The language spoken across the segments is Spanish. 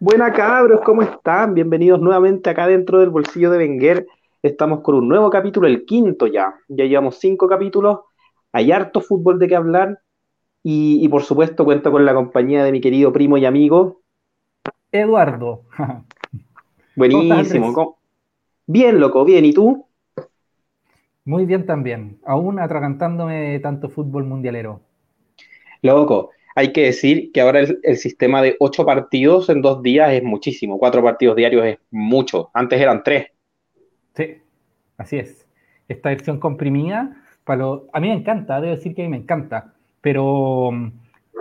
Buena cabros, ¿cómo están? Bienvenidos nuevamente acá dentro del bolsillo de Wenger. Estamos con un nuevo capítulo, el quinto ya. Ya llevamos cinco capítulos, hay harto fútbol de qué hablar y, y por supuesto cuento con la compañía de mi querido primo y amigo Eduardo. Buenísimo. Bien, loco, bien. ¿Y tú? Muy bien también. Aún atragantándome de tanto fútbol mundialero. Loco, hay que decir que ahora el, sistema de ocho partidos en dos días es muchísimo. Cuatro partidos diarios es mucho. Antes eran tres. Sí, así es. Esta versión comprimida, para a mí me encanta, debo decir que a mí me encanta, pero,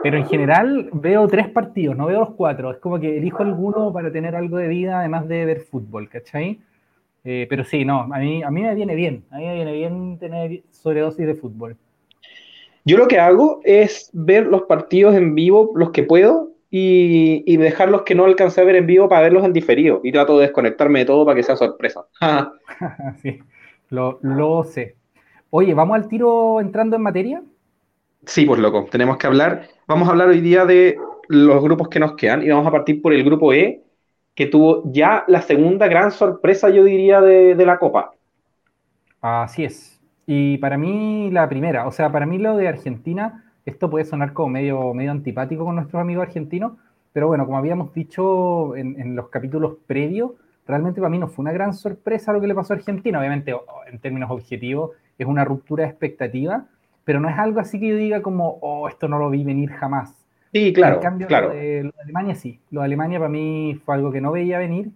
pero en general veo tres partidos, no veo los cuatro. Es como que elijo alguno para tener algo de vida, además de ver fútbol, ¿cachai? Eh, pero sí, no, a mí, a mí me viene bien, a mí me viene bien tener sobredosis de fútbol. Yo lo que hago es ver los partidos en vivo, los que puedo, y, y dejar los que no alcancé a ver en vivo para verlos en diferido. Y trato de desconectarme de todo para que sea sorpresa. sí, lo, lo sé. Oye, ¿vamos al tiro entrando en materia? Sí, pues loco, tenemos que hablar. Vamos a hablar hoy día de los grupos que nos quedan y vamos a partir por el grupo E, que tuvo ya la segunda gran sorpresa, yo diría, de, de la Copa. Así es. Y para mí la primera, o sea, para mí lo de Argentina, esto puede sonar como medio, medio antipático con nuestros amigos argentinos, pero bueno, como habíamos dicho en, los capítulos previos, realmente para mí no fue una gran sorpresa lo que le pasó a Argentina. Obviamente, en términos objetivos, es una ruptura de expectativa, pero no es algo así que yo diga como, oh, esto no lo vi venir jamás. Sí, claro. En cambio, claro. Lo, de, Alemania sí. Lo de Alemania para mí fue algo que no veía venir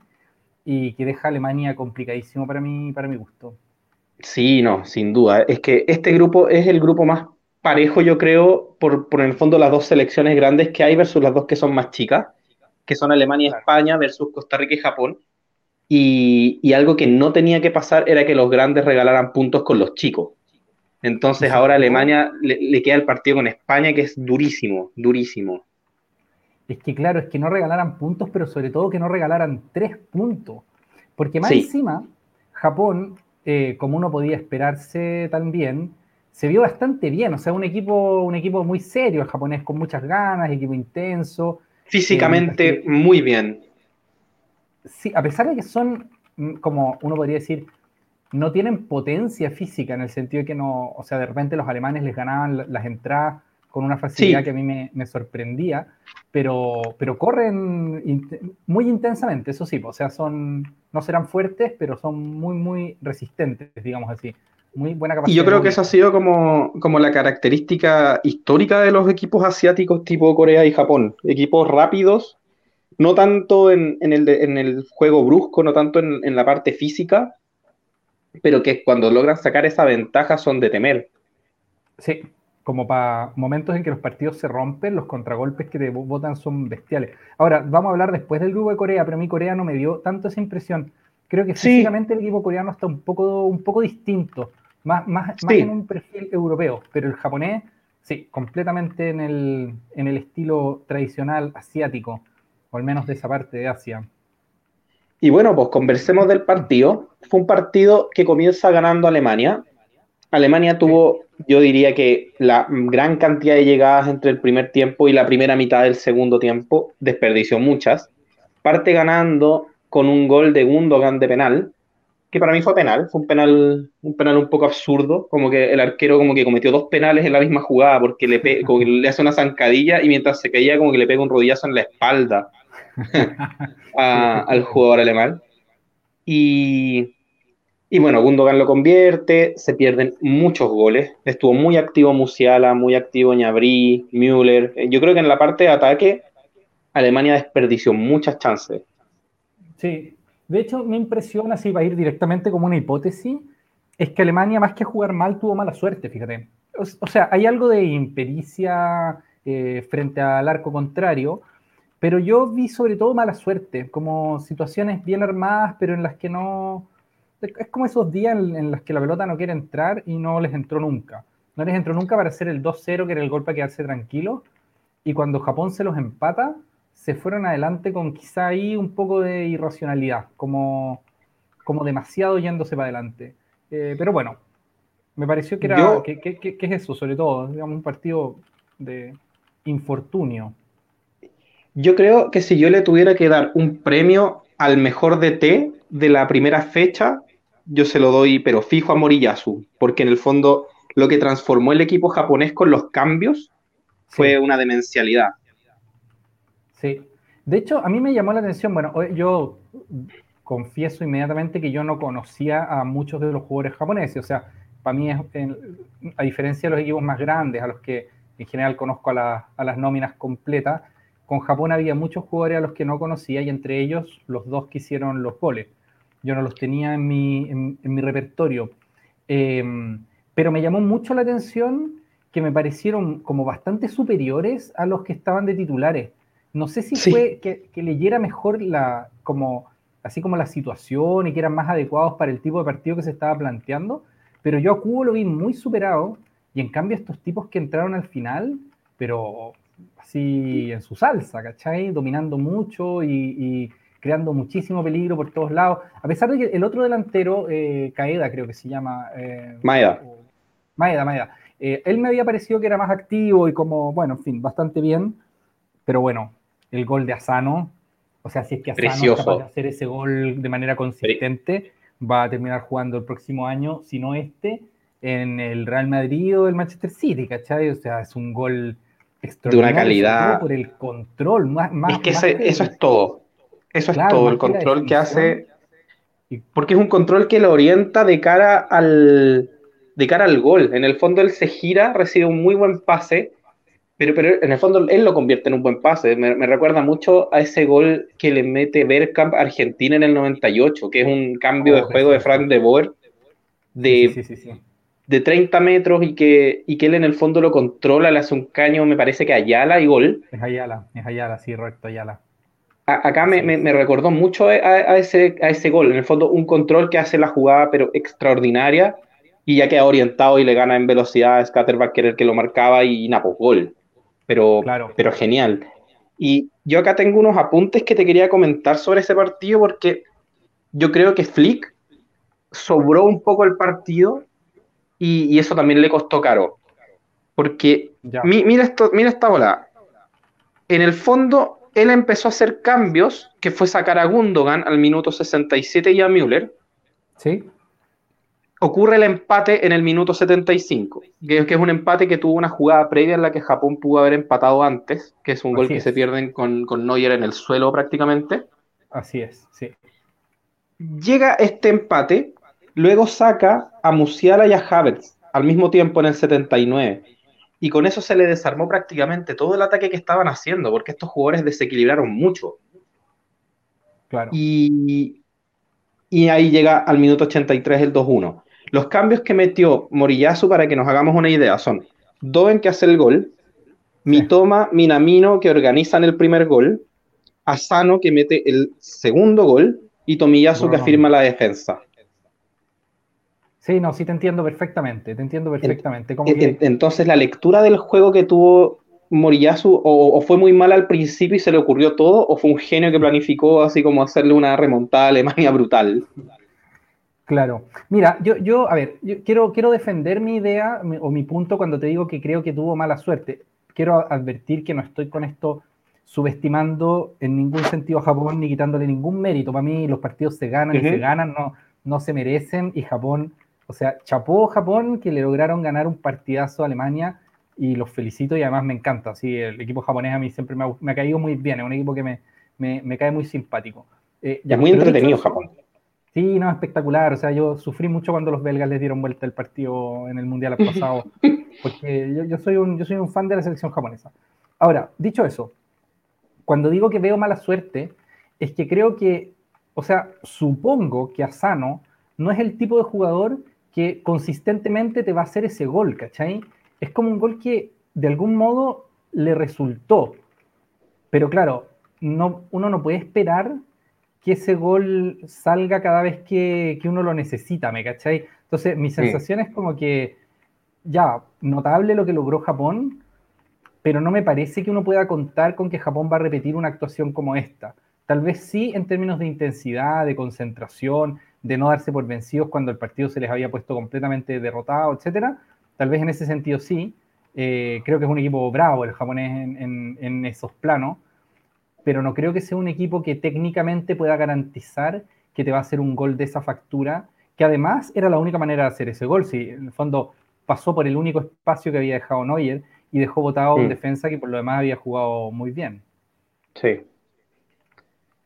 y que deja a Alemania complicadísimo para mí, para mi gusto. Sí, no, sin duda. Es que este grupo es el grupo más parejo, yo creo, por, por en el fondo las dos selecciones grandes que hay versus las dos que son más chicas, que son Alemania y España versus Costa Rica y Japón. Y, algo que no tenía que pasar era que los grandes regalaran puntos con los chicos. Entonces ahora Alemania le, le, queda el partido con España que es durísimo, durísimo. Es que claro, es que no regalaran puntos, pero sobre todo que no regalaran tres puntos. Porque más encima, Japón eh, como uno podía esperarse también, se vio bastante bien. O sea, un equipo, un equipo muy serio, el japonés con muchas ganas, equipo intenso. Físicamente eh, muy bien. Sí, a pesar de que son, mm, como uno podría decir, no tienen potencia física en el sentido de que no, o sea, de repente los alemanes les ganaban las entradas con una facilidad que a mí me, sorprendía, pero, pero corren muy intensamente, eso sí, o sea, son, no serán fuertes, pero son muy, muy resistentes, digamos así. Muy buena capacidad. Y yo creo que eso ha sido como, como la característica histórica de los equipos asiáticos tipo Corea y Japón. Equipos rápidos, no tanto en, el, en el, juego brusco, no tanto en, en la parte física, pero que cuando logran sacar esa ventaja son de temer. Sí, como para momentos en que los partidos se rompen, los contragolpes que te botan son bestiales. Ahora, vamos a hablar después del grupo de Corea, pero a mí Corea no me dio tanto esa impresión. Creo que físicamente el equipo coreano está un poco, un poco distinto, más, más, en un perfil europeo, pero el japonés, sí, completamente en el, en el estilo tradicional asiático, o al menos de esa parte de Asia. Y bueno, pues conversemos del partido. Fue un partido que comienza ganando Alemania. Alemania tuvo yo diría que la gran cantidad de llegadas entre el primer tiempo y la primera mitad del segundo tiempo desperdició muchas. Parte ganando con un gol de Gundogan de penal, que para mí fue penal, fue un penal, un penal un poco absurdo, como que el arquero como que cometió dos penales en la misma jugada, porque le, le hace una zancadilla y mientras se caía como que le pega un rodillazo en la espalda al jugador alemán. Y, y bueno, Gundogan lo convierte, se pierden muchos goles. Estuvo muy activo Musiala, muy activo Ñabrí, Müller. Eh, yo creo que en la parte de ataque, Alemania desperdició muchas chances. Sí, de hecho, mi impresión, así va a ir directamente como una hipótesis, es que Alemania, más que jugar mal, tuvo mala suerte, fíjate. O, sea, hay algo de impericia eh, frente al arco contrario, pero yo vi sobre todo mala suerte, como situaciones bien armadas, pero en las que no es como esos días en, los que la pelota no quiere entrar y no les entró nunca. No les entró nunca para hacer el 2-0, que era el golpe para quedarse tranquilo. Y cuando Japón se los empata, se fueron adelante con quizá ahí un poco de irracionalidad, como, como demasiado yéndose para adelante. Eh, pero bueno, me pareció que era. que, es eso, sobre todo? Digamos, un partido de infortunio. Yo creo que si yo le tuviera que dar un premio al mejor DT de la primera fecha, yo se lo doy, pero fijo a Moriyasu, porque en el fondo lo que transformó el equipo japonés con los cambios fue una demencialidad. Sí. De hecho, a mí me llamó la atención, bueno, yo confieso inmediatamente que yo no conocía a muchos de los jugadores japoneses, o sea, para mí, es, a diferencia de los equipos más grandes, a los que en general conozco a, las nóminas completas, con Japón había muchos jugadores a los que no conocía y entre ellos los dos que hicieron los goles. Yo no los tenía en mi, en, mi repertorio. Em, pero me llamó mucho la atención que me parecieron como bastante superiores a los que estaban de titulares. No sé si fue que, que, leyera mejor la, como, así como la situación y que eran más adecuados para el tipo de partido que se estaba planteando, pero yo a Cubo lo vi muy superado y en cambio estos tipos que entraron al final, pero así en su salsa, ¿cachai? Dominando mucho y, creando muchísimo peligro por todos lados. A pesar de que el otro delantero, eh, Caeda creo que se llama. Eh, Maeda. Maeda, Maeda. Eh, él me había parecido que era más activo y como, bueno, en fin, bastante bien. Pero bueno, el gol de Asano, o sea, si es que Asano es capaz de hacer ese gol de manera consistente, va a terminar jugando el próximo año, si no este, en el Real Madrid o el Manchester City, ¿cachai? O sea, es un gol extraordinario. De una calidad. Por el control, más. es que, eso es todo. Eso es todo, el control que hace. Porque es un control que lo orienta de cara al de cara al gol. En el fondo él se gira, recibe un muy buen pase pero, pero en el fondo él lo convierte en un buen pase. Me, recuerda mucho a ese gol que le mete Bergkamp a Argentina en el 98, que es un cambio de oh, juego de Frank de Boer de, de 30 metros y que, y que él en el fondo lo controla, le hace un caño, me parece que Ayala y gol. Es Ayala, es Ayala, sí, recto, Ayala. Acá me, me, recordó mucho a, ese, a ese gol, en el fondo un control que hace la jugada pero extraordinaria y ya queda orientado y le gana en velocidad a Scatterback que era el que lo marcaba y Napo, gol pero, pero genial. Y yo acá tengo unos apuntes que te quería comentar sobre ese partido porque yo creo que Flick sobró un poco el partido y, eso también le costó caro. Porque mira, esto, mira esta bola. En el fondo, él empezó a hacer cambios, que fue sacar a Gundogan al minuto 67 y a Müller. Sí ocurre el empate en el minuto 75, que, es un empate que tuvo una jugada previa en la que Japón pudo haber empatado antes, que es un gol que se pierden con, con Neuer en el suelo prácticamente. Así es, sí. Llega este empate, luego saca a Musiala y a Havertz al mismo tiempo en el 79. Y con eso se le desarmó prácticamente todo el ataque que estaban haciendo, porque estos jugadores desequilibraron mucho. Claro. Y, y ahí llega al minuto 83 el 2-1. Los cambios que metió Moriyasu, para que nos hagamos una idea, son Doen que hace el gol, Mitoma, Minamino que organizan el primer gol, Asano que mete el segundo gol y Tomiyasu que afirma la defensa. Sí, no, sí te entiendo perfectamente, te entiendo perfectamente. Entonces la lectura del juego que tuvo Moriyasu o, fue muy mal al principio y se le ocurrió todo, o fue un genio que planificó así como hacerle una remontada a Alemania brutal. Claro. Mira, yo, yo a ver, yo quiero, quiero defender mi idea o mi punto cuando te digo que creo que tuvo mala suerte. Quiero advertir que no estoy con esto subestimando en ningún sentido a Japón ni quitándole ningún mérito. Para mí los partidos se ganan y se ganan, no, no se merecen y Japón, o sea, chapó Japón que le lograron ganar un partidazo a Alemania y los felicito y además me encanta. Sí, el equipo japonés a mí siempre me ha, me ha caído muy bien, es un equipo que me, me, me cae muy simpático. Eh, es muy entretenido Japón. Sí, no, espectacular. O sea, yo sufrí mucho cuando los belgas les dieron vuelta el partido en el Mundial pasado, porque yo, soy un, yo soy un fan de la selección japonesa. Ahora, dicho eso, cuando digo que veo mala suerte, es que creo que, o sea, supongo que Asano no es el tipo de jugador que consistentemente te va a hacer ese gol, ¿cachai? Es como un gol que de algún modo le resultó. Pero claro, no, uno no puede esperar que ese gol salga cada vez que, uno lo necesita, ¿me cachai? Entonces, mi sensación es como que, ya, notable lo que logró Japón, pero no me parece que uno pueda contar con que Japón va a repetir una actuación como esta. Tal vez sí en términos de intensidad, de concentración, de no darse por vencidos cuando el partido se les había puesto completamente derrotado, etcétera. Tal vez en ese sentido sí. Eh, creo que es un equipo bravo el japonés en, en esos planos pero no creo que sea un equipo que técnicamente pueda garantizar que te va a hacer un gol de esa factura, que además era la única manera de hacer ese gol. Si en el fondo pasó por el único espacio que había dejado Neuer y dejó botado un mm. defensa que por lo demás había jugado muy bien. Sí.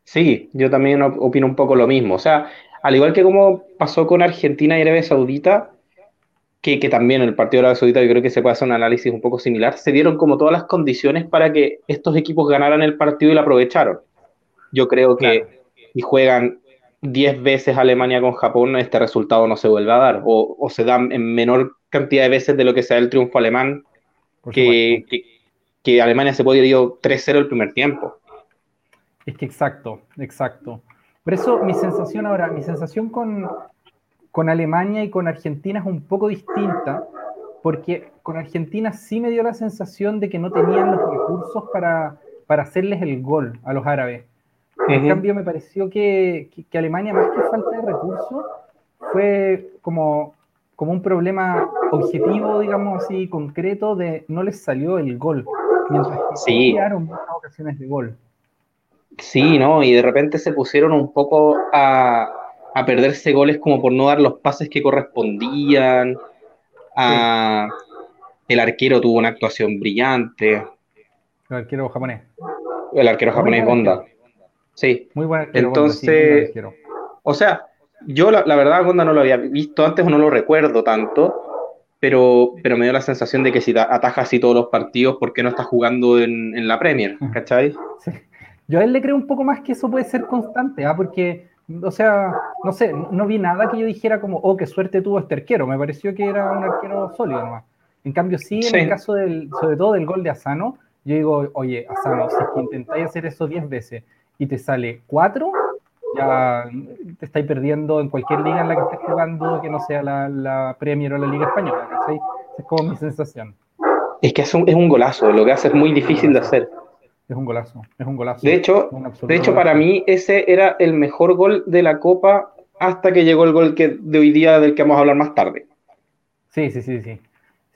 Sí, yo también opino un poco lo mismo. O sea, al igual que como pasó con Argentina y Arabia Saudita, que, que, también en el partido de Arabia Saudita yo creo que se puede hacer un análisis un poco similar, se dieron como todas las condiciones para que estos equipos ganaran el partido y lo aprovecharon. Yo creo que si juegan 10 veces Alemania con Japón, este resultado no se vuelve a dar, o, o se da en menor cantidad de veces de lo que sea el triunfo alemán, que, que, Alemania se puede ir 3-0 el primer tiempo. Es que exacto, exacto. Por eso mi sensación ahora, mi sensación con, con Alemania y con Argentina es un poco distinta, porque con Argentina sí me dio la sensación de que no tenían los recursos para, para hacerles el gol a los árabes. En cambio, me pareció que, que, Alemania, más que falta de recursos, fue como, como un problema objetivo, digamos así, concreto, de no les salió el gol. Mientras que sí. muchas ocasiones de gol. Sí, ¿no? Y de repente se pusieron un poco a, a perderse goles como por no dar los pases que correspondían. El arquero tuvo una actuación brillante. El arquero japonés. El arquero japonés Gonda. Sí. Muy buen arquero. Entonces, o sea, yo la, verdad Gonda no lo había visto antes o no lo recuerdo tanto, pero, pero me dio la sensación de que si ataja así todos los partidos, ¿por qué no está jugando en, en la Premier? ¿Cachai? Sí. Yo a él le creo un poco más que eso puede ser constante, ¿ah? porque o sea, no sé, no vi nada que yo dijera como, oh, qué suerte tuvo este arquero. Me pareció que era un arquero sólido nomás. En cambio, sí, en el caso del, sobre todo del gol de Asano, yo digo, oye, Asano, si es que intentáis hacer eso 10 veces y te sale 4, ya te estáis perdiendo en cualquier liga en la que estés jugando, que no sea la, la Premier o la Liga Española, ¿cachai? Es como mi sensación. Es que es un, es un golazo, lo que hace es muy difícil de hacer. Es un golazo, es un golazo. De hecho, de hecho para mí ese era el mejor gol de la Copa hasta que llegó el gol que, de hoy día del que vamos a hablar más tarde. Sí, sí, sí, sí.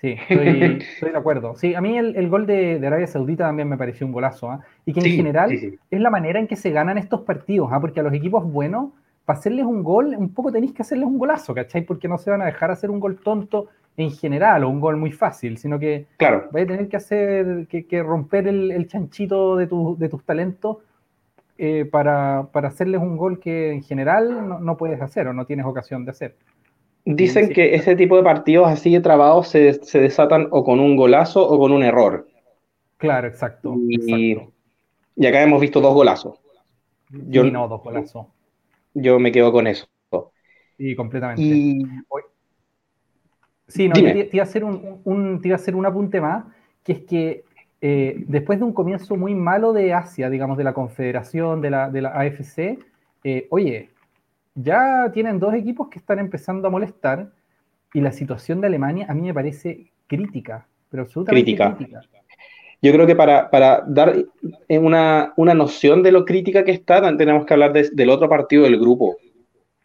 Sí, estoy, de acuerdo. Sí, a mí el, gol de, Arabia Saudita también me pareció un golazo. ¿ah? Y que en general es la manera en que se ganan estos partidos, ¿ah? porque a los equipos buenos, para hacerles un gol, un poco tenéis que hacerles un golazo, ¿cachai? Porque no se van a dejar hacer un gol tonto en general o un gol muy fácil, sino que claro. vas a tener que hacer, que, romper el, chanchito de, de tus talentos eh, para, hacerles un gol que en general no, puedes hacer o no tienes ocasión de hacer. Dicen que ese tipo de partidos así de trabados se, desatan o con un golazo o con un error. Claro, exacto. Y, acá hemos visto dos golazos. Yo, no, dos golazos. Yo me quedo con eso. Sí, completamente. Y, Sí, no, te, iba a hacer un, te a hacer un apunte más, que es que eh, después de un comienzo muy malo de Asia, digamos, de la Confederación, de la, de la AFC, eh, oye, ya tienen dos equipos que están empezando a molestar y la situación de Alemania a mí me parece crítica, pero absolutamente crítica. Yo creo que para, dar una, una, noción de lo crítica que está, tenemos que hablar del otro partido del grupo.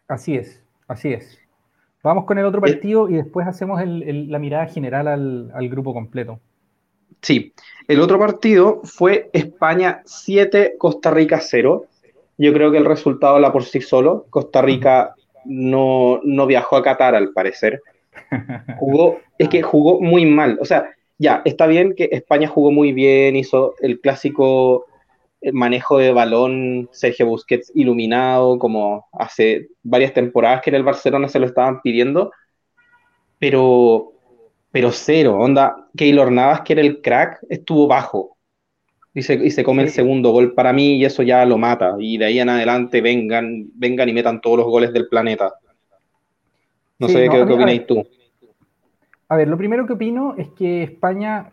Así es, así es. Vamos con el otro partido y después hacemos la mirada general al, grupo completo. Sí, el otro partido fue España 7, Costa Rica 0. Yo creo que el resultado habla por sí solo. Costa Rica no, viajó a Qatar, al parecer. Jugó, es que jugó muy mal. O sea, ya, está bien que España jugó muy bien, hizo el clásico manejo de balón Sergio Busquets iluminado, como hace varias temporadas que en el Barcelona se lo estaban pidiendo, pero, pero cero, onda, Keylor Navas, que era el crack, estuvo bajo y se, y se come el segundo gol. Para mí y eso ya lo mata, y de ahí en adelante vengan, vengan y metan todos los goles del planeta. No sé qué, qué opináis tú. A ver, lo primero que opino es que España,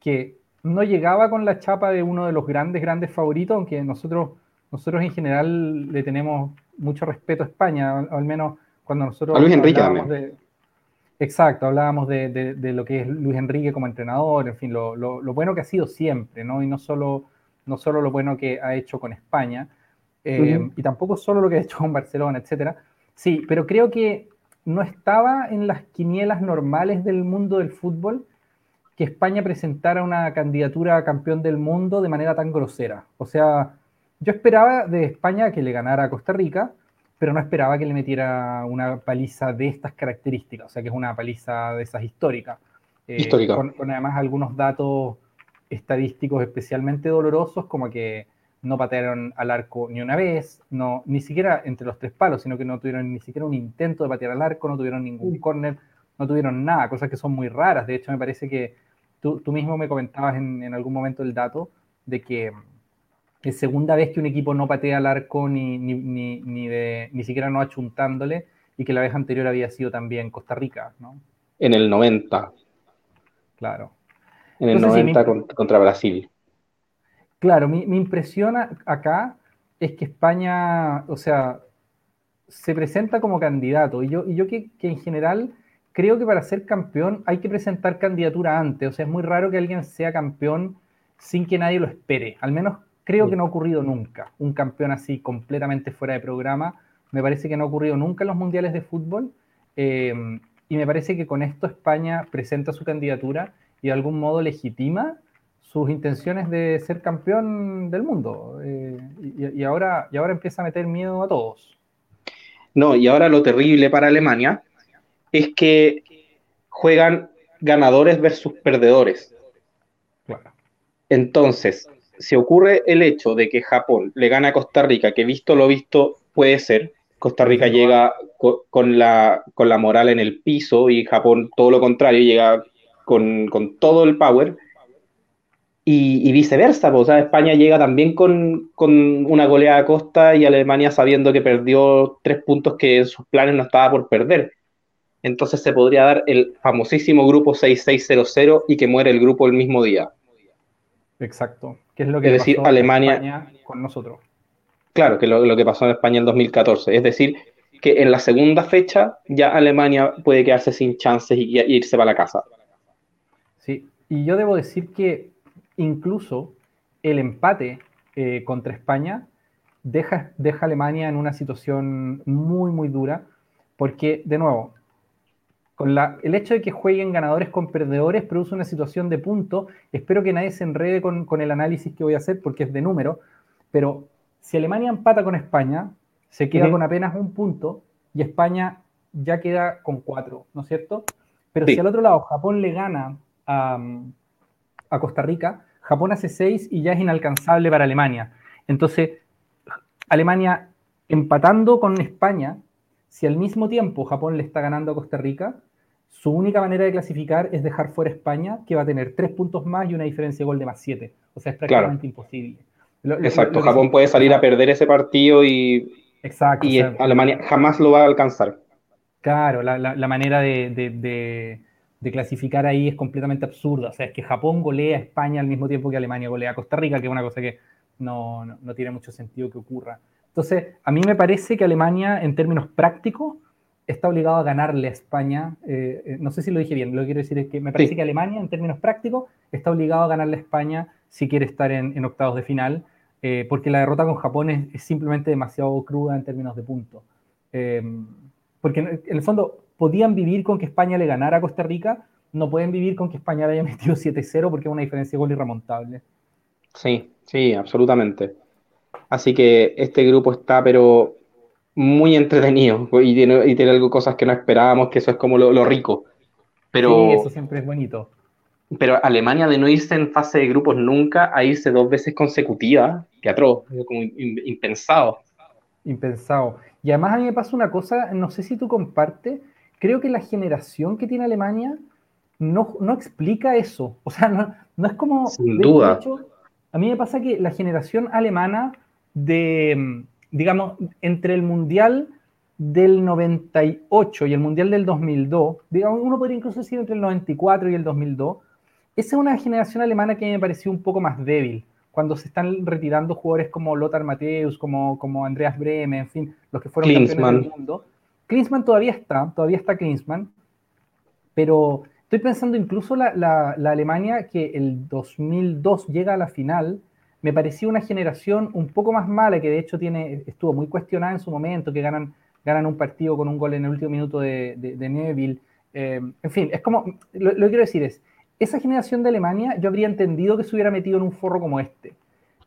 que no llegaba con la chapa de uno de los grandes, grandes favoritos, aunque nosotros, nosotros en general le tenemos mucho respeto a España, al, menos cuando nosotros... A Luis Enrique también. De, exacto, hablábamos de, lo que es Luis Enrique como entrenador, en fin, lo, bueno que ha sido siempre, ¿no? Y no solo, no solo lo bueno que ha hecho con España, eh, y tampoco solo lo que ha hecho con Barcelona, etcétera. Sí, pero creo que no estaba en las quinielas normales del mundo del fútbol que España presentara una candidatura a campeón del mundo de manera tan grosera. O sea, yo esperaba de España que le ganara a Costa Rica, pero no esperaba que le metiera una paliza de estas características, o sea que es una paliza de esas históricas. Eh, Histórica. Con, con, además algunos datos estadísticos especialmente dolorosos, como que no patearon al arco ni una vez, no, ni siquiera entre los tres palos, sino que no tuvieron ni siquiera un intento de patear al arco, no tuvieron ningún córner, no tuvieron nada, cosas que son muy raras. De hecho, me parece que tú, tú mismo me comentabas en, en, algún momento el dato de que es segunda vez que un equipo no patea al arco ni, ni, ni, ni, de, ni siquiera no achuntándole y que la vez anterior había sido también Costa Rica, ¿no? En el 90. Claro. En el Entonces, 90 sí, contra Brasil. Claro, mi, mi, impresión acá es que España, o sea, se presenta como candidato. Y yo, y yo que, que, en general creo que para ser campeón hay que presentar candidatura antes. O sea, es muy raro que alguien sea campeón sin que nadie lo espere. Al menos creo que no ha ocurrido nunca. Un campeón así completamente fuera de programa. Me parece que no ha ocurrido nunca en los mundiales de fútbol. Eh, y me parece que con esto España presenta su candidatura y de algún modo legitima sus intenciones de ser campeón del mundo. Eh, y, ahora, y ahora empieza a meter miedo a todos. No, y ahora lo terrible para Alemania es que juegan ganadores versus perdedores. Claro. Entonces, si ocurre el hecho de que Japón le gana a Costa Rica, que visto lo visto puede ser, Costa Rica llega con, con, la, con la moral en el piso y Japón todo lo contrario, llega con, con todo el power, y, y, viceversa, pues, o sea, España llega también con, con, una goleada a costa y Alemania sabiendo que perdió tres puntos que en sus planes no estaba por perder. Entonces se podría dar el famosísimo grupo 6600 y que muere el grupo el mismo día. Exacto, que es lo que es decir, Alemania, en España con nosotros. Claro, que lo, lo que pasó en España en 2014. Es decir, que en la segunda fecha ya Alemania puede quedarse sin chances y, y irse para la casa. Sí, y yo debo decir que incluso el empate eh, contra España deja, deja a Alemania en una situación muy, muy dura, porque, de nuevo, con la, el hecho de que jueguen ganadores con perdedores produce una situación de punto. Espero que nadie se enrede con, con el análisis que voy a hacer, porque es de número, pero si Alemania empata con España, se queda uh -huh. con apenas un punto y España ya queda con cuatro, ¿no es cierto? Pero sí. si al otro lado Japón le gana a, a Costa Rica, Japón hace 6 y ya es inalcanzable para Alemania. Entonces, Alemania empatando con España, si al mismo tiempo Japón le está ganando a Costa Rica, su única manera de clasificar es dejar fuera España, que va a tener 3 puntos más y una diferencia de gol de más 7. O sea, es prácticamente claro. imposible. Lo, Exacto, lo, Japón puede salir a perder ese partido y, Exacto, y o sea, Alemania jamás lo va a alcanzar. Claro, la, la, la manera de, de, de de clasificar ahí es completamente absurda. O sea, es que Japón golea a España al mismo tiempo que Alemania golea a Costa Rica, que es una cosa que no, no, no, tiene mucho sentido que ocurra. Entonces, a mí me parece que Alemania, en términos prácticos, está obligado a ganarle a España. Eh, no sé si lo dije bien, lo que quiero decir es que me parece sí. que Alemania, en términos prácticos, está obligado a ganarle a España si quiere estar en, en octavos de final, eh, porque la derrota con Japón es, es, simplemente demasiado cruda en términos de puntos. Eh, porque en el fondo, podían vivir con que España le ganara a Costa Rica, no pueden vivir con que España le haya metido 7-0 porque es una diferencia de gol irremontable. Sí, sí, absolutamente. Así que este grupo está, pero muy entretenido y tiene, y tiene algo, cosas que no esperábamos, que eso es como lo, lo rico. Pero, sí, eso siempre es bonito. Pero Alemania de no irse en fase de grupos nunca a irse dos veces consecutivas, que atroz, como impensado. Impensado. Y además a mí me pasa una cosa, no sé si tú compartes, creo que la generación que tiene Alemania no, no explica eso. O sea, no, no es como... Sin duda. Hecho, a mí me pasa que la generación alemana de, digamos, entre el Mundial del 98 y el Mundial del 2002, digamos, uno podría incluso decir entre el 94 y el 2002, esa es una generación alemana que me pareció un poco más débil, cuando se están retirando jugadores como Lothar Matthäus, como, como Andreas Breme, en fin, los que fueron Klinsmann. campeones del mundo Klinsmann todavía está, todavía está Klinsmann, pero estoy pensando incluso la, la, la, Alemania que el 2002 llega a la final, me parecía una generación un poco más mala, que de hecho tiene, estuvo muy cuestionada en su momento, que ganan, un partido con un gol en el último minuto de, Neville. Eh, en fin, es como, lo, lo que quiero decir es, esa generación de Alemania yo habría entendido que se hubiera metido en un forro como este,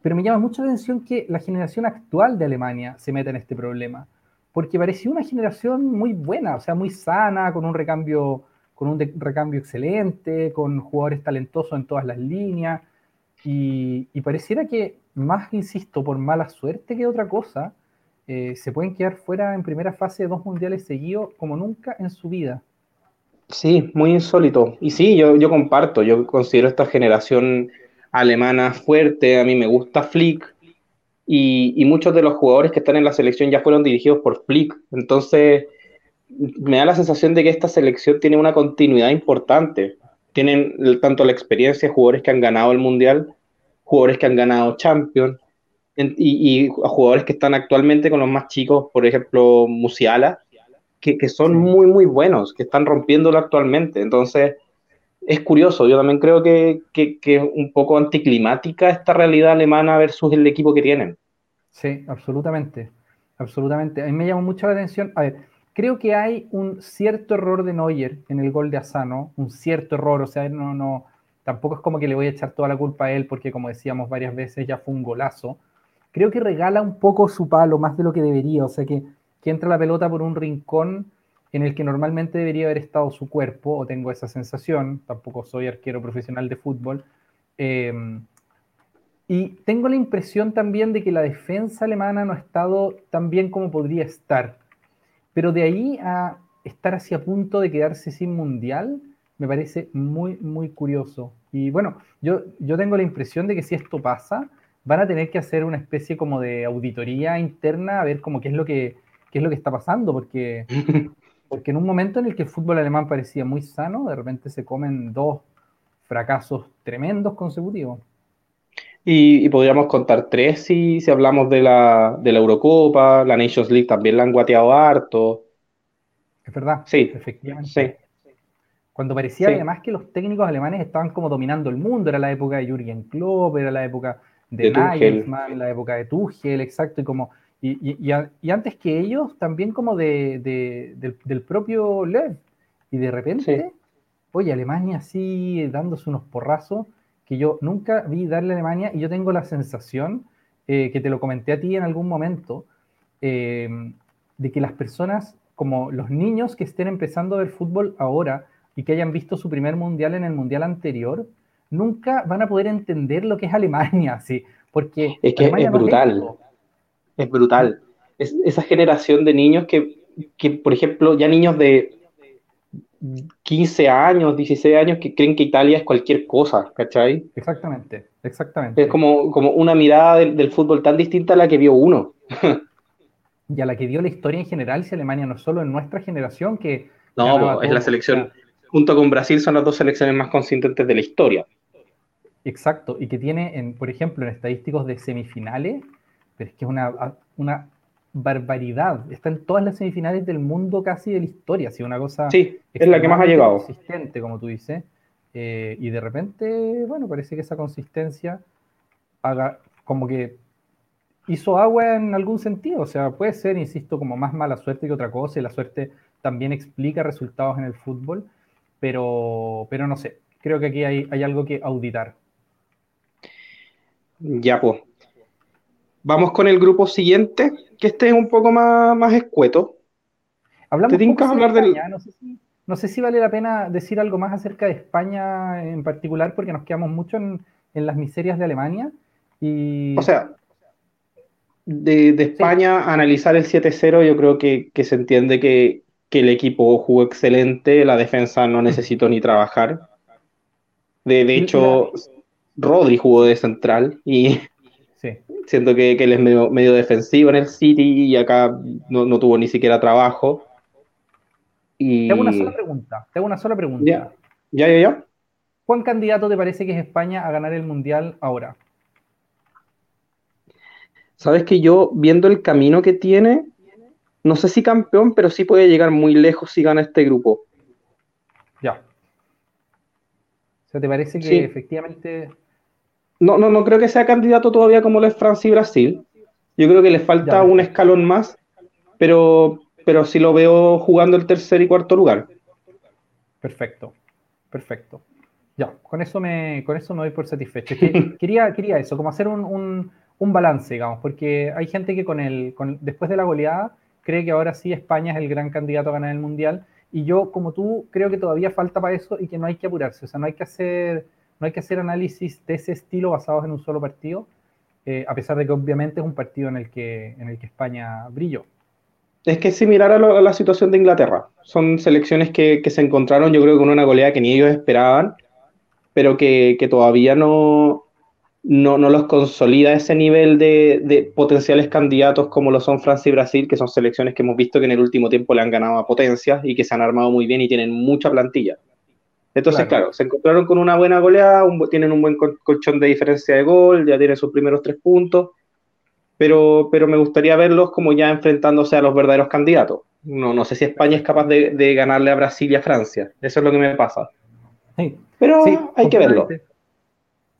Pero me llama mucho la atención que la generación actual de Alemania se meta en este problema, porque parecía una generación muy buena, o sea, muy sana, con un recambio, con un recambio excelente, con jugadores talentosos en todas las líneas, y, pareciera que, más insisto, por mala suerte que otra cosa, eh, se pueden quedar fuera en primera fase de dos mundiales seguidos como nunca en su vida. Sí, muy insólito. Y sí, yo, yo comparto, yo considero esta generación alemana fuerte, a mí me gusta Flick, y, muchos de los jugadores que están en la selección ya fueron dirigidos por Flick, entonces me da la sensación de que esta selección tiene una continuidad importante. Tienen tanto la experiencia, jugadores que han ganado el Mundial, jugadores que han ganado Champions, y, jugadores que están actualmente con los más chicos, por ejemplo, Musiala, que, son muy, muy buenos, que están rompiéndolo actualmente. Entonces, es curioso, yo también creo que, es un poco anticlimática esta realidad alemana versus el equipo que tienen. Sí, absolutamente, absolutamente. A mí me llama mucho la atención, a ver, creo que hay un cierto error de Neuer en el gol de Asano, un cierto error, o sea, no, no, tampoco es como que le voy a echar toda la culpa a él porque como decíamos varias veces ya fue un golazo. Creo que regala un poco su palo más de lo que debería, o sea que que entra la pelota por un rincón en el que normalmente debería haber estado su cuerpo, o tengo esa sensación, tampoco soy arquero profesional de fútbol, em, y tengo la impresión también de que la defensa alemana no ha estado tan bien como podría estar, pero de ahí a estar hacia punto de quedarse sin mundial, me parece muy, muy curioso. Y bueno, yo, yo tengo la impresión de que si esto pasa, van a tener que hacer una especie como de auditoría interna, a ver cómo qué es lo que qué es lo que está pasando, porque, porque en un momento en el que el fútbol alemán parecía muy sano, de repente se comen dos fracasos tremendos consecutivos. Y, podríamos contar tres si, si hablamos de la, de la Eurocopa, la Nations League también la han guateado harto. Es verdad, sí, efectivamente. Cuando parecía además que los técnicos alemanes estaban como dominando el mundo, era la época de Jürgen Klopp, era la época de, de Nagelsmann, la época de Tuchel, exacto, y como y, antes que ellos, también como de, del, propio Lev. Y de repente, oye, Alemania así dándose unos porrazos que yo nunca vi darle a Alemania y yo tengo la sensación, eh, que te lo comenté a ti en algún momento, eh, de que las personas, como los niños que estén empezando a ver fútbol ahora y que hayan visto su primer mundial en el mundial anterior, nunca van a poder entender lo que es Alemania, sí, porque es que es brutal es brutal. Es esa generación de niños que, por ejemplo, ya niños de 15 años, 16 años, que creen que Italia es cualquier cosa, ¿cachai? Exactamente, exactamente. Es como, como una mirada del, fútbol tan distinta a la que vio uno. y a la que vio la historia en general, si Alemania no solo en nuestra generación, que... No, es la selección, junto con Brasil, son las dos selecciones más consistentes de la historia. Exacto, y que tiene, en, por ejemplo, en estadísticos de semifinales, pero es que es una, una barbaridad. Está en todas las semifinales del mundo casi de la historia. Ha una cosa. Sí, es la que más ha llegado. Consistente, como tú dices. Eh, y de repente, bueno, parece que esa consistencia haga como que hizo agua en algún sentido. O sea, puede ser, insisto, como más mala suerte que otra cosa. Y la suerte también explica resultados en el fútbol. Pero, pero no sé. Creo que aquí hay, hay algo que auditar. Ya, pues. Vamos con el grupo siguiente, que este es un poco más, más escueto. Hablamos ¿Te hablar del... no, sé si, vale la pena decir algo más acerca de España en particular, porque nos quedamos mucho en, las miserias de Alemania. Y... O sea, de, España, analizar el 7-0, yo creo que, se entiende que, el equipo jugó excelente, la defensa no necesitó ni trabajar. De, de hecho, Rodri jugó de central y Siento que, él es medio, defensivo en el City y acá no, tuvo ni siquiera trabajo. Y... Tengo una sola pregunta. Tengo una sola pregunta. Ya, ya, ya. ¿Cuán candidato te parece que es España a ganar el Mundial ahora? Sabes que yo, viendo el camino que tiene, no sé si campeón, pero sí puede llegar muy lejos si gana este grupo. Ya. O sea, ¿te parece que efectivamente no, no, no creo que sea candidato todavía como lo es Francia y Brasil. Yo creo que le falta un escalón más, pero, pero sí lo veo jugando el tercer y cuarto lugar. Perfecto, perfecto. Ya, con eso me, con eso me doy por satisfecho. quería, quería eso, como hacer un, balance, digamos, porque hay gente que con el, con, después de la goleada cree que ahora sí España es el gran candidato a ganar el Mundial. Y yo, como tú, creo que todavía falta para eso y que no hay que apurarse. O sea, no hay que hacer, no hay que hacer análisis de ese estilo basados en un solo partido, eh, a pesar de que obviamente es un partido en el que, en el que España brilló. Es que es similar a, la situación de Inglaterra. Son selecciones que, que, se encontraron, yo creo, con una goleada que ni ellos esperaban pero que, todavía no, no, los consolida ese nivel de, potenciales candidatos como lo son Francia y Brasil, que son selecciones que hemos visto que en el último tiempo le han ganado a potencias y que se han armado muy bien y tienen mucha plantilla. Entonces, claro, se encontraron con una buena goleada, tienen un buen colchón de diferencia de gol, ya tienen sus primeros tres puntos, pero, pero me gustaría verlos como ya enfrentándose a los verdaderos candidatos. No, no sé si España es capaz de, de ganarle a Brasil y a Francia. Eso es lo que me pasa. Sí. Pero hay que verlo.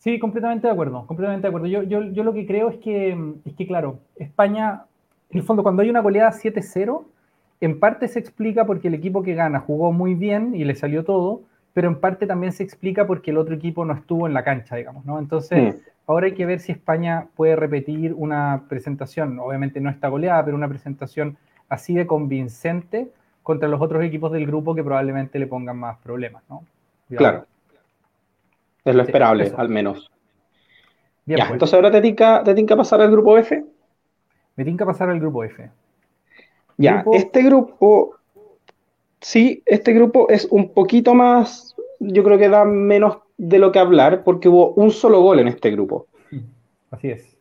Sí, completamente de acuerdo, completamente de acuerdo. Yo, yo, yo lo que creo es que, es que, claro, España, en el fondo, cuando hay una goleada 7-0, en parte se explica porque el equipo que gana jugó muy bien y le salió todo, pero en parte también se explica porque el otro equipo no estuvo en la cancha, digamos, ¿no? Entonces, ahora hay que ver si España puede repetir una presentación, obviamente no está goleada, pero una presentación así de convincente contra los otros equipos del grupo que probablemente le pongan más problemas, ¿no? Claro. Es lo esperable, al menos. ya, pues. entonces ahora te tinca, te pasar al grupo F. Me tinca pasar al grupo F. Ya, este grupo, sí, este grupo es un poquito más, yo creo que da menos de lo que hablar, porque hubo un solo gol en este grupo. Así es.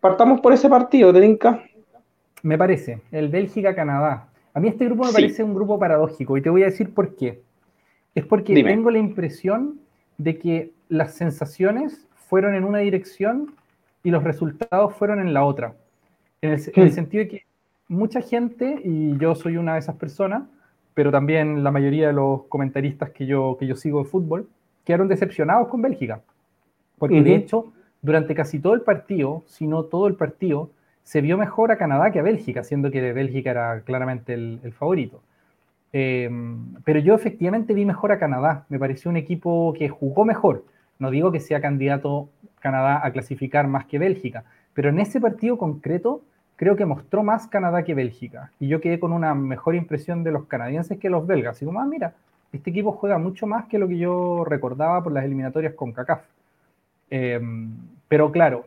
Partamos por ese partido, ¿te tinca? Me parece, el Bélgica-Canadá. A mí este grupo me parece un grupo paradójico y te voy a decir por qué es porque tengo la impresión de que las sensaciones fueron en una dirección y los resultados fueron en la otra. En el, hmm. sentido de que mucha gente, y yo soy una de esas personas, pero también la mayoría de los comentaristas que yo, que yo sigo de fútbol, quedaron decepcionados con Bélgica. Porque de hecho, durante casi todo el partido, si no todo el partido, se vio mejor a Canadá que a Bélgica, siendo que Bélgica era claramente el favorito. Eh, pero yo efectivamente vi mejor a Canadá. Me pareció un equipo que jugó mejor. No digo que sea candidato Canadá a clasificar más que Bélgica, pero en ese partido concreto creo que mostró más Canadá que Bélgica. Y yo quedé con una mejor impresión de los canadienses que los belgas. Y como, ah, mira, este equipo juega mucho más que lo que yo recordaba por las eliminatorias con CACAF. Eh, pero claro,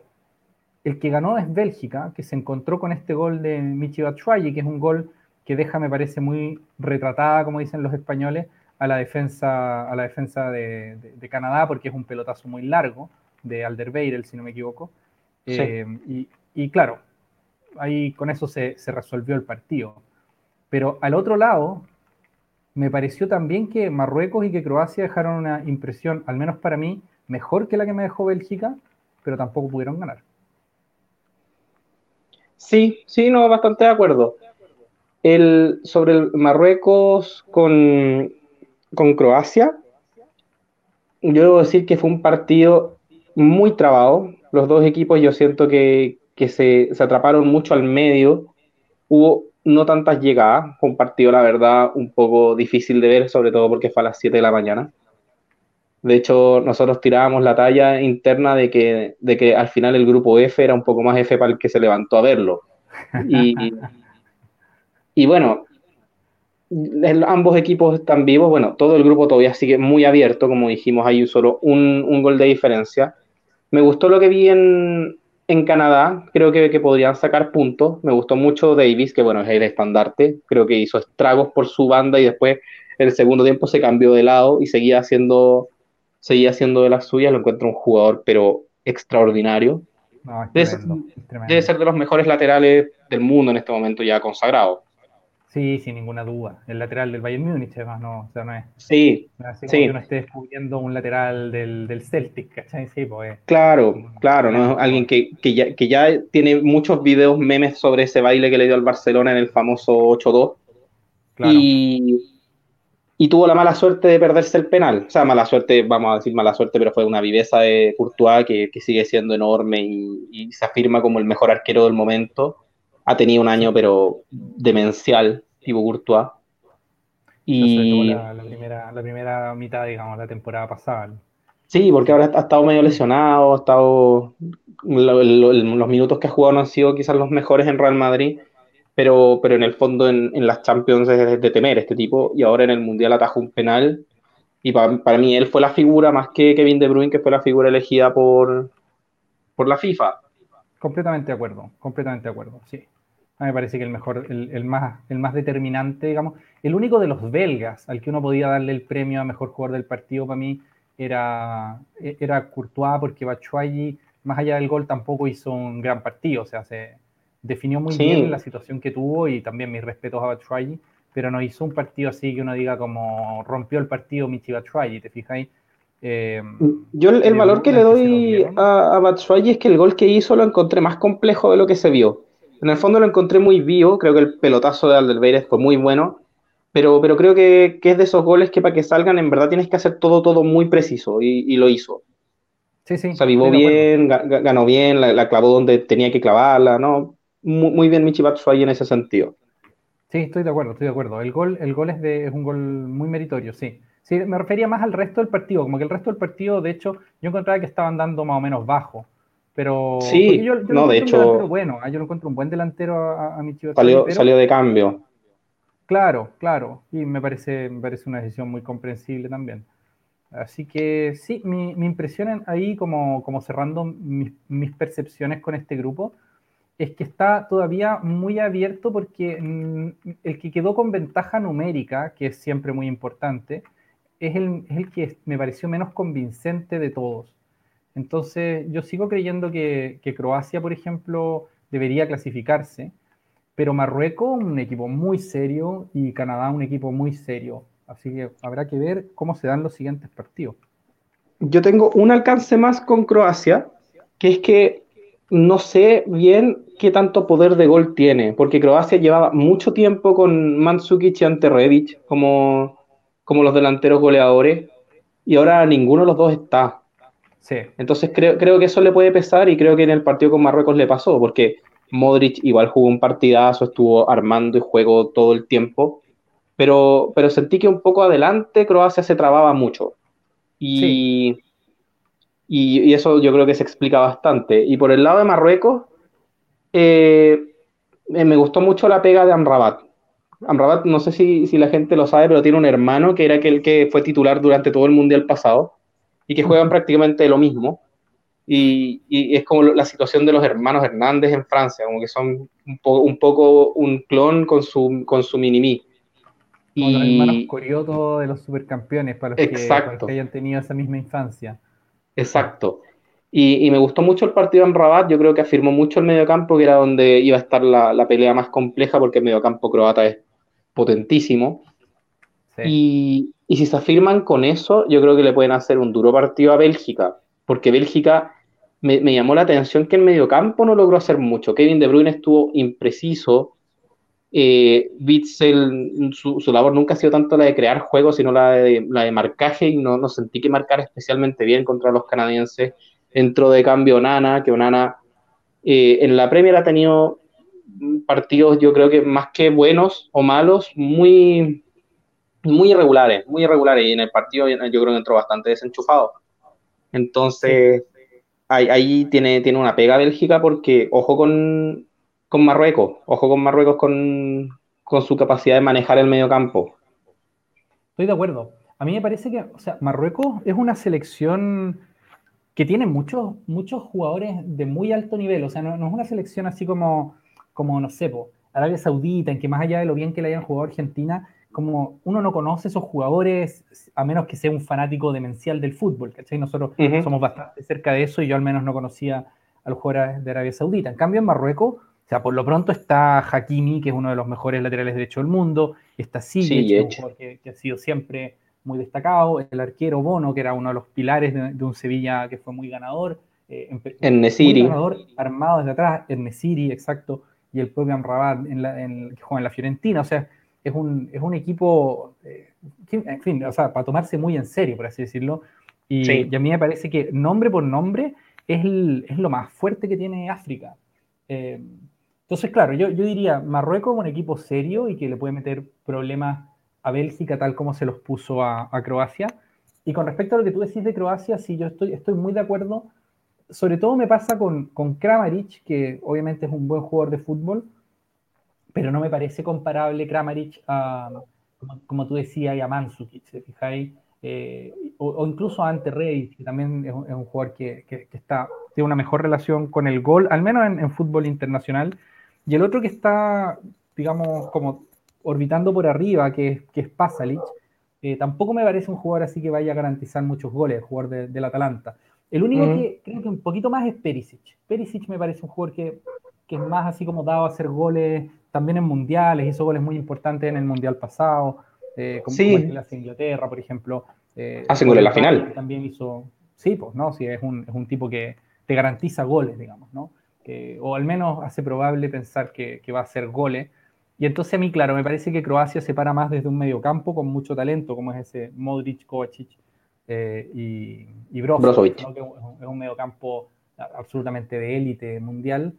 el que ganó es Bélgica, que se encontró con este gol de Michi Batshuayi, que es un gol que deja, me parece, muy retratada, como dicen los españoles, a la defensa, a la defensa de, Canadá, porque es un pelotazo muy largo, de Alderweireld, si no me equivoco. Eh, y, claro, ahí con eso se, resolvió el partido. Pero al otro lado, me pareció también que Marruecos y que Croacia dejaron una impresión, al menos para mí, mejor que la que me dejó Bélgica, pero tampoco pudieron ganar. Sí, sí, no, bastante de acuerdo. El, sobre el Marruecos con, Croacia, yo debo decir que fue un partido muy trabado. Los dos equipos yo siento que, se, atraparon mucho al medio. Hubo no tantas llegadas. Fue un partido, la verdad, un poco difícil de ver, sobre todo porque fue a las 7 de la mañana. De hecho, nosotros tirábamos la talla interna de que, de que al final el grupo F era un poco más F para el que se levantó a verlo. Y, y bueno, ambos equipos están vivos. Bueno, todo el grupo todavía sigue muy abierto, como dijimos, hay solo un, gol de diferencia. Me gustó lo que vi en, Canadá, creo que, que, podrían sacar puntos. Me gustó mucho Davis, que bueno, es el estandarte. Creo que hizo estragos por su banda y después en el segundo tiempo se cambió de lado y seguía haciendo, seguía haciendo de las suyas. Lo encuentro un jugador, pero extraordinario. debe ser de los mejores laterales del mundo en este momento ya consagrado. Sí, sin ninguna duda. El lateral del Bayern Múnich, además, no, o sea, no es. Sí. así sí. que uno esté descubriendo un lateral del, del Celtic, ¿cachai? Sí, pues. Claro, claro, ¿no? Alguien que, que, ya, que ya tiene muchos videos, memes sobre ese baile que le dio al Barcelona en el famoso 8-2. Claro. Y, y tuvo la mala suerte de perderse el penal. O sea, mala suerte, vamos a decir mala suerte, pero fue una viveza de Courtois que, que sigue siendo enorme y, y se afirma como el mejor arquero del momento ha tenido un año, pero demencial, tipo Courtois. Y la, primera, la primera mitad, digamos, la temporada pasada. Sí, porque ahora ha estado medio lesionado, ha estado. los minutos que ha jugado no han sido quizás los mejores en Real Madrid, pero, pero en el fondo en, las Champions es de temer este tipo, y ahora en el Mundial atajó un penal, y para, mí él fue la figura más que Kevin De Bruyne, que fue la figura elegida por, por la FIFA. Completamente de acuerdo, completamente de acuerdo, sí. A mí me parece que el mejor, el, más, el más determinante, digamos, el único de los belgas al que uno podía darle el premio a mejor jugador del partido para mí era, era Courtois, porque Batshuayi, más allá del gol, tampoco hizo un gran partido. O sea, se definió muy bien la situación que tuvo y también mis respetos a Batshuayi, pero no hizo un partido así que uno diga como rompió el partido Michi Batshuayi, ¿te fijáis? Eh, Yo el, valor que le doy a, a Batshuayi es que el gol que hizo lo encontré más complejo de lo que se vio. En el fondo lo encontré muy vivo, creo que el pelotazo de Alderweireld fue muy bueno, pero, pero creo que, es de esos goles que para que salgan en verdad tienes que hacer todo, todo muy preciso y, lo hizo. Sí, sí. O sea, vivó bien, ganó bien, la, clavó donde tenía que clavarla, ¿no? Muy, bien Michi Batshuayi en ese sentido. Sí, estoy de acuerdo, estoy de acuerdo. El gol, el gol es, de, es un gol muy meritorio, sí. Sí, me refería más al resto del partido, como que el resto del partido, de hecho, yo encontraba que estaban dando más o menos bajo. Pero sí, no, de hecho. bueno, ah, yo lo encuentro un buen delantero a, a Michi Salió, salió de cambio. Claro, claro, y me parece, me parece una decisión muy comprensible también. Así que sí, mi, impresión ahí, como, como cerrando mis, percepciones con este grupo, es que está todavía muy abierto porque mm, el que quedó con ventaja numérica, que es siempre muy importante, es el, el que me pareció menos convincente de todos. Entonces, yo sigo creyendo que, que Croacia, por ejemplo, debería clasificarse pero Marruecos un equipo muy serio y Canadá un equipo muy serio. Así que habrá que ver cómo se dan los siguientes partidos. Yo tengo un alcance más con Croacia, que es que no sé bien qué tanto poder de gol tiene, porque Croacia llevaba mucho tiempo con Mandzukic y Ante como, como los delanteros goleadores, y ahora ninguno de los dos está. Sí. Entonces creo, creo que eso le puede pesar y creo que en el partido con Marruecos le pasó, porque Modric igual jugó un partidazo, estuvo armando y juego todo el tiempo, pero, pero sentí que un poco adelante Croacia se trababa mucho. Y, y, eso yo creo que se explica bastante. Y por el lado de Marruecos, eh, me gustó mucho la pega de Amrabat. Amrabat, no sé si, si, la gente lo sabe, pero tiene un hermano que era aquel que fue titular durante todo el Mundial pasado y que juegan prácticamente lo mismo. Y, es como la situación de los hermanos Hernández en Francia, como que son un, un poco un clon con su, con su mini-mí. Como los hermanos Corioto de los supercampeones, para los, que, hayan tenido esa misma infancia. Exacto. Y, me gustó mucho el partido en Rabat, yo creo que afirmó mucho el mediocampo, que era donde iba a estar la, la pelea más compleja, porque el mediocampo croata es potentísimo. Y, y si se afirman con eso, yo creo que le pueden hacer un duro partido a Bélgica, porque Bélgica me, llamó la atención que en mediocampo no logró hacer mucho. Kevin De Bruyne estuvo impreciso. Eh, Witzel, su, labor nunca ha sido tanto la de crear juegos, sino la de, la de marcaje, y no, no sentí que marcar especialmente bien contra los canadienses. Entró de cambio Nana, que Onana eh, en la Premier ha tenido partidos, yo creo que más que buenos o malos, muy, muy irregulares, muy irregulares, y en el partido yo creo que entró bastante desenchufado. Entonces, ahí, tiene, tiene una pega Bélgica porque ojo con, Marruecos, ojo con Marruecos con, su capacidad de manejar el medio campo. Estoy de acuerdo. A mí me parece que, o sea, Marruecos es una selección que tiene muchos, muchos jugadores de muy alto nivel. O sea, no, es una selección así como, como no sé, Arabia Saudita, en que más allá de lo bien que le hayan jugado a Argentina, como uno no conoce esos jugadores a menos que sea un fanático demencial del fútbol, ¿cachai? Nosotros somos bastante cerca de eso y yo al menos no conocía a los jugadores de Arabia Saudita. En cambio, en Marruecos, o sea, por lo pronto está Hakimi, que es uno de los mejores laterales derechos del mundo, está Sijic, que, que, ha sido siempre muy destacado, el arquero Bono, que era uno de los pilares de, un Sevilla que fue muy ganador, eh, en Nesiri. ganador, armado desde atrás, en Nesiri, exacto, y el propio Amrabat en la, en, que juega en la Fiorentina, o sea, es un, es un equipo, eh, en fin, o sea, para tomarse muy en serio, por así decirlo. Y, a mí me parece que nombre por nombre es, es lo más fuerte que tiene África. Eh, entonces, claro, yo, yo diría Marruecos es un equipo serio y que le puede meter problemas a Bélgica tal como se los puso a, Croacia. Y con respecto a lo que tú decís de Croacia, sí, yo estoy, estoy muy de acuerdo. Sobre todo me pasa con, con Kramaric, que obviamente es un buen jugador de fútbol, pero no me parece comparable Kramaric a, como, tú decías, a Mandzukic, ¿te fijáis? Eh, o, incluso a Ante Rey, que también es un, jugador que, que, está, tiene una mejor relación con el gol, al menos en, fútbol internacional. Y el otro que está, digamos, como orbitando por arriba, que, es Pasalic, eh, tampoco me parece un jugador así que vaya a garantizar muchos goles, jugador del Atalanta. El único que creo que un poquito más es Perisic. Perisic me parece un jugador que, que es más así como dado a hacer goles también en mundiales, hizo goles muy importantes en el mundial pasado, eh, como, sí. como hace Inglaterra, por ejemplo. Eh, hace goles en la final. También hizo, sí, pues, ¿no? Sí, es un, es un tipo que te garantiza goles, digamos, ¿no? o al menos hace probable pensar que, que, va a hacer goles. Y entonces a mí, claro, me parece que Croacia se para más desde un mediocampo con mucho talento, como es ese Modric, Kovacic eh, y, y Brozovic, que es un mediocampo absolutamente de élite mundial,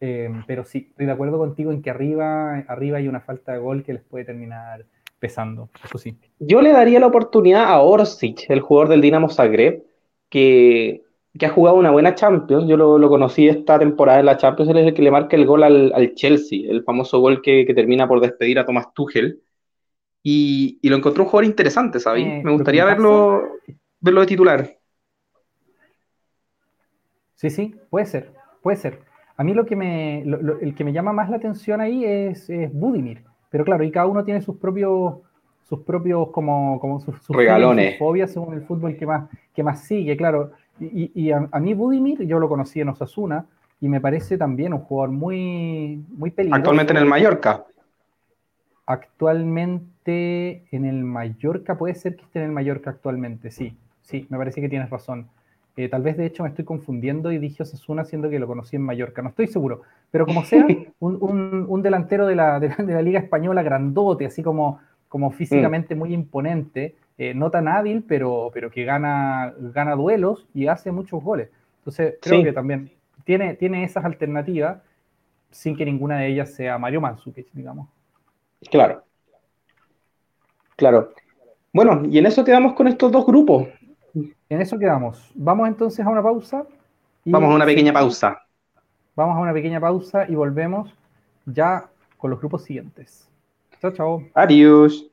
eh, pero sí, estoy de acuerdo contigo en que arriba, arriba hay una falta de gol que les puede terminar pesando. Eso sí. Yo le daría la oportunidad a Orsic, el jugador del Dinamo Zagreb, que, que ha jugado una buena Champions. Yo lo, lo, conocí esta temporada en la Champions. Él es el que le marca el gol al, al Chelsea, el famoso gol que, que, termina por despedir a Thomas Tuchel. Y, y lo encontró un jugador interesante, ¿sabes? Eh, Me gustaría verlo, verlo de titular. Sí, sí, puede ser, puede ser. A mí lo que me, el que me llama más la atención ahí es, Budimir. Pero claro, y cada uno tiene sus propios, sus propios como, como sus, regalones. fobias según el fútbol que más, que más sigue, claro. Y, a, mí Budimir, yo lo conocí en Osasuna y me parece también un jugador muy, muy peligroso. Actualmente en el Mallorca. Actualmente en el Mallorca, puede ser que esté en el Mallorca actualmente, sí, sí, me parece que tienes razón. Eh, tal vez de hecho me estoy confundiendo y dije Osasuna siendo que lo conocí en Mallorca, no estoy seguro. Pero como sea, un, delantero de la, Liga Española grandote, así como, como físicamente muy imponente, eh, no tan hábil, pero, pero que gana, gana duelos y hace muchos goles. Entonces creo que también tiene, tiene esas alternativas sin que ninguna de ellas sea Mario Mandzukic, digamos. Claro. Claro. Bueno, y en eso quedamos con estos dos grupos. En eso quedamos. Vamos entonces a una pausa. Vamos a una pequeña pausa. Vamos a una pequeña pausa y volvemos ya con los grupos siguientes. Chao, chao. Adiós.